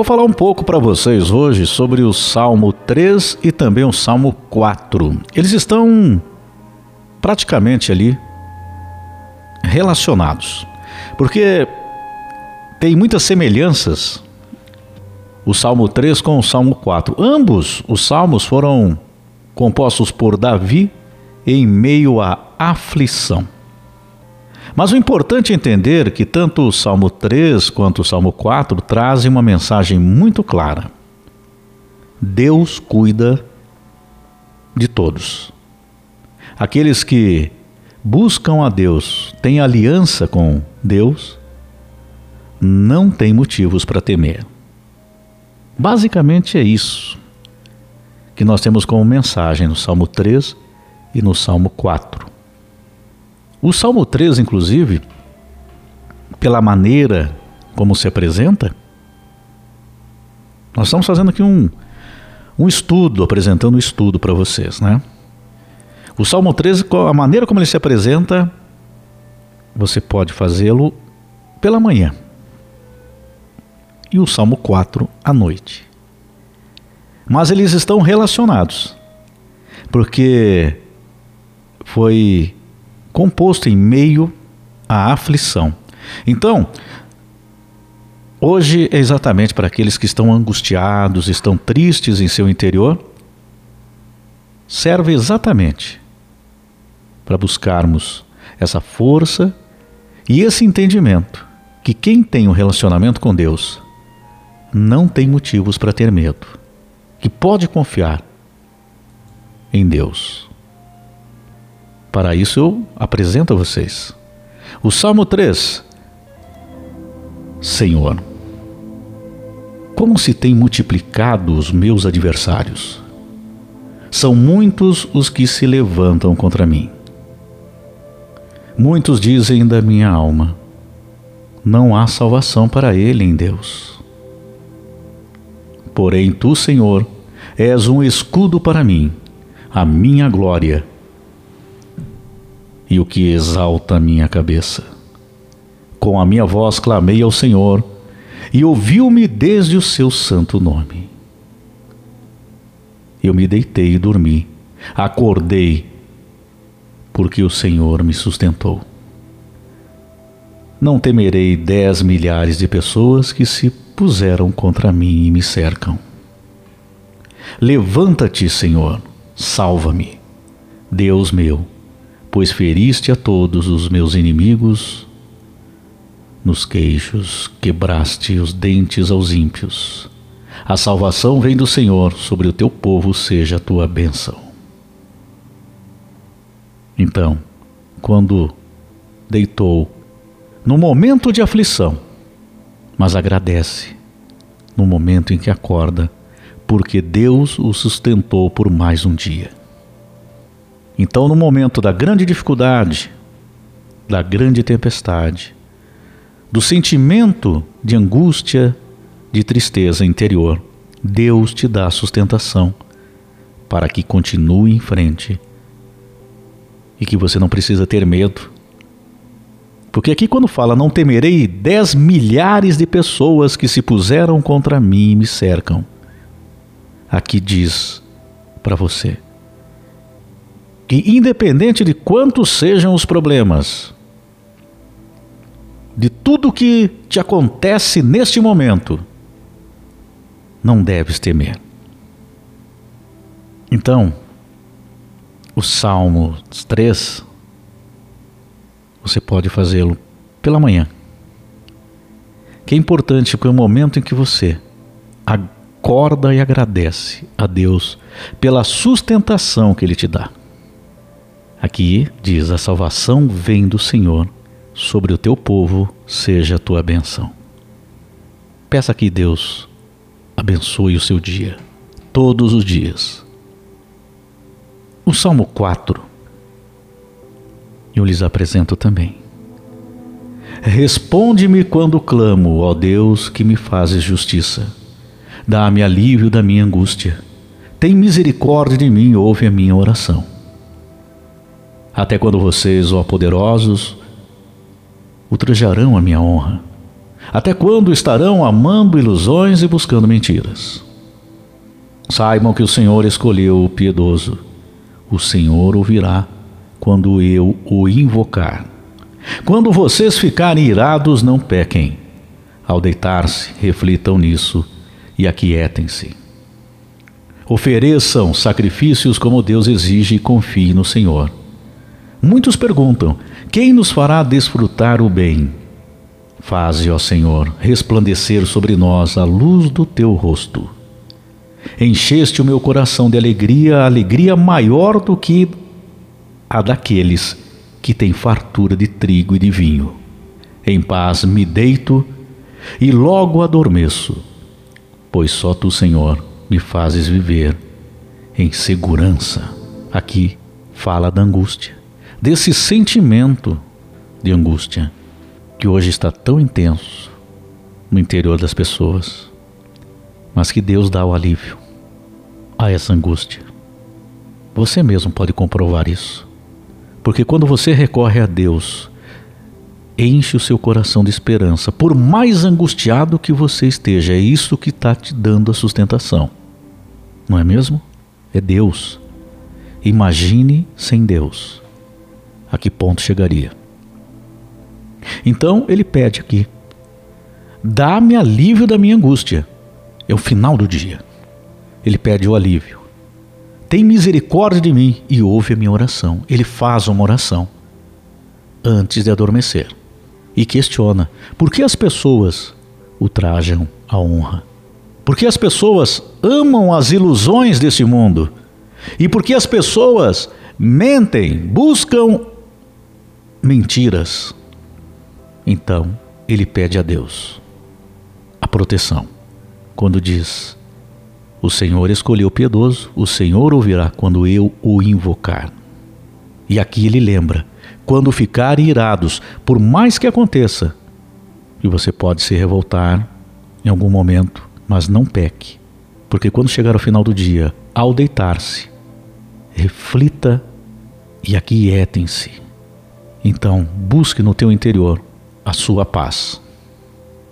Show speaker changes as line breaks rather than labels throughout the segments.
Vou falar um pouco para vocês hoje sobre o Salmo 3 e também o Salmo 4. Eles estão praticamente ali relacionados, porque tem muitas semelhanças o Salmo 3 com o Salmo 4. Ambos os salmos foram compostos por Davi em meio à aflição. Mas o importante é entender que tanto o Salmo 3 quanto o Salmo 4 trazem uma mensagem muito clara. Deus cuida de todos. Aqueles que buscam a Deus, têm aliança com Deus, não têm motivos para temer. Basicamente é isso que nós temos como mensagem no Salmo 3 e no Salmo 4. O Salmo 3, inclusive, pela maneira como se apresenta, nós estamos fazendo aqui um, um estudo, apresentando um estudo para vocês, né? O Salmo 13, a maneira como ele se apresenta, você pode fazê-lo pela manhã. E o Salmo 4 à noite. Mas eles estão relacionados, porque foi composto em meio à aflição. Então, hoje é exatamente para aqueles que estão angustiados, estão tristes em seu interior, serve exatamente para buscarmos essa força e esse entendimento que quem tem um relacionamento com Deus não tem motivos para ter medo, que pode confiar em Deus. Para isso eu apresento a vocês o Salmo 3. Senhor, como se tem multiplicado os meus adversários? São muitos os que se levantam contra mim. Muitos dizem da minha alma: não há salvação para ele em Deus. Porém, tu, Senhor, és um escudo para mim, a minha glória e o que exalta a minha cabeça. Com a minha voz clamei ao Senhor, e ouviu-me desde o seu santo nome. Eu me deitei e dormi, acordei, porque o Senhor me sustentou. Não temerei dez milhares de pessoas que se puseram contra mim e me cercam. Levanta-te, Senhor, salva-me, Deus meu pois feriste a todos os meus inimigos nos queixos, quebraste os dentes aos ímpios. A salvação vem do Senhor, sobre o teu povo seja a tua bênção. Então, quando deitou, no momento de aflição, mas agradece no momento em que acorda, porque Deus o sustentou por mais um dia. Então, no momento da grande dificuldade, da grande tempestade, do sentimento de angústia, de tristeza interior, Deus te dá sustentação para que continue em frente e que você não precisa ter medo. Porque aqui, quando fala, não temerei dez milhares de pessoas que se puseram contra mim e me cercam, aqui diz para você que, independente de quantos sejam os problemas, de tudo que te acontece neste momento, não deves temer. Então, o Salmo 3, você pode fazê-lo pela manhã. Que é importante porque é o momento em que você acorda e agradece a Deus pela sustentação que Ele te dá. Aqui diz: a salvação vem do Senhor, sobre o teu povo seja a tua benção. Peça que Deus abençoe o seu dia, todos os dias. O Salmo 4, eu lhes apresento também. Responde-me quando clamo, ó Deus, que me fazes justiça. Dá-me alívio da minha angústia. Tem misericórdia de mim, ouve a minha oração até quando vocês, ó poderosos, ultrajarão a minha honra. Até quando estarão amando ilusões e buscando mentiras? Saibam que o Senhor escolheu o piedoso. O Senhor ouvirá quando eu o invocar. Quando vocês ficarem irados, não pequem. Ao deitar-se, reflitam nisso e aquietem-se. Ofereçam sacrifícios como Deus exige e confiem no Senhor. Muitos perguntam: quem nos fará desfrutar o bem? Faze, ó Senhor, resplandecer sobre nós a luz do teu rosto. Encheste o meu coração de alegria, alegria maior do que a daqueles que têm fartura de trigo e de vinho. Em paz me deito e logo adormeço, pois só tu, Senhor, me fazes viver em segurança. Aqui fala da angústia, desse sentimento de angústia que hoje está tão intenso no interior das pessoas, mas que Deus dá o alívio a essa angústia. Você mesmo pode comprovar isso. Porque quando você recorre a Deus, enche o seu coração de esperança, por mais angustiado que você esteja, é isso que está te dando a sustentação. Não é mesmo? É Deus. Imagine sem Deus. A que ponto chegaria? Então ele pede aqui: dá-me alívio da minha angústia. É o final do dia. Ele pede o alívio. Tem misericórdia de mim e ouve a minha oração. Ele faz uma oração antes de adormecer e questiona por que as pessoas ultrajam a honra. Por que as pessoas amam as ilusões desse mundo? E por que as pessoas mentem, buscam mentiras então ele pede a Deus a proteção. Quando diz: O Senhor escolheu o piedoso, o Senhor ouvirá quando eu o invocar. E aqui ele lembra: quando ficarem irados, por mais que aconteça, e você pode se revoltar em algum momento, mas não peque, porque quando chegar ao final do dia, ao deitar-se, reflita e aquietem-se. Então, busque no teu interior a sua paz.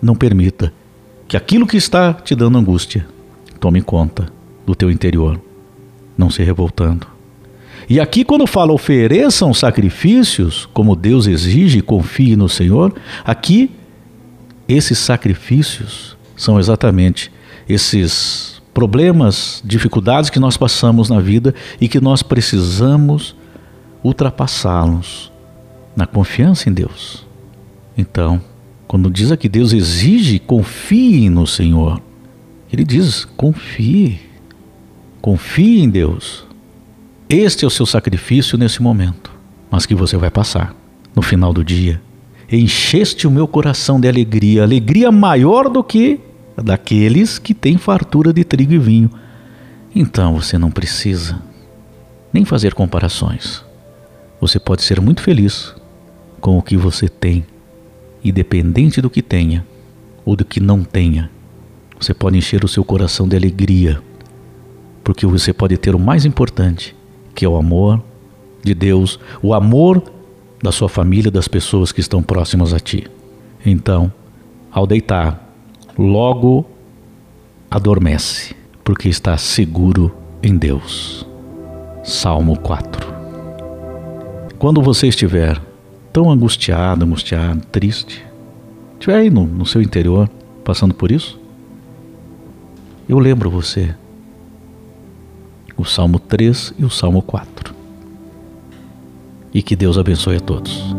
Não permita que aquilo que está te dando angústia tome conta do teu interior, não se revoltando. E aqui, quando fala ofereçam sacrifícios, como Deus exige, confie no Senhor, aqui, esses sacrifícios são exatamente esses problemas, dificuldades que nós passamos na vida e que nós precisamos ultrapassá-los na confiança em Deus. Então, quando diz aqui Deus exige, confie no Senhor. Ele diz: confie, confie em Deus. Este é o seu sacrifício nesse momento, mas que você vai passar no final do dia. Encheste o meu coração de alegria, alegria maior do que a daqueles que têm fartura de trigo e vinho. Então você não precisa nem fazer comparações. Você pode ser muito feliz com o que você tem independente do que tenha ou do que não tenha, você pode encher o seu coração de alegria, porque você pode ter o mais importante, que é o amor de Deus, o amor da sua família, das pessoas que estão próximas a ti. Então, ao deitar, logo adormece, porque está seguro em Deus. Salmo 4. Quando você estiver tão angustiado, angustiado, triste, estiver aí no, no seu interior passando por isso, eu lembro você o Salmo 3 e o Salmo 4. E que Deus abençoe a todos.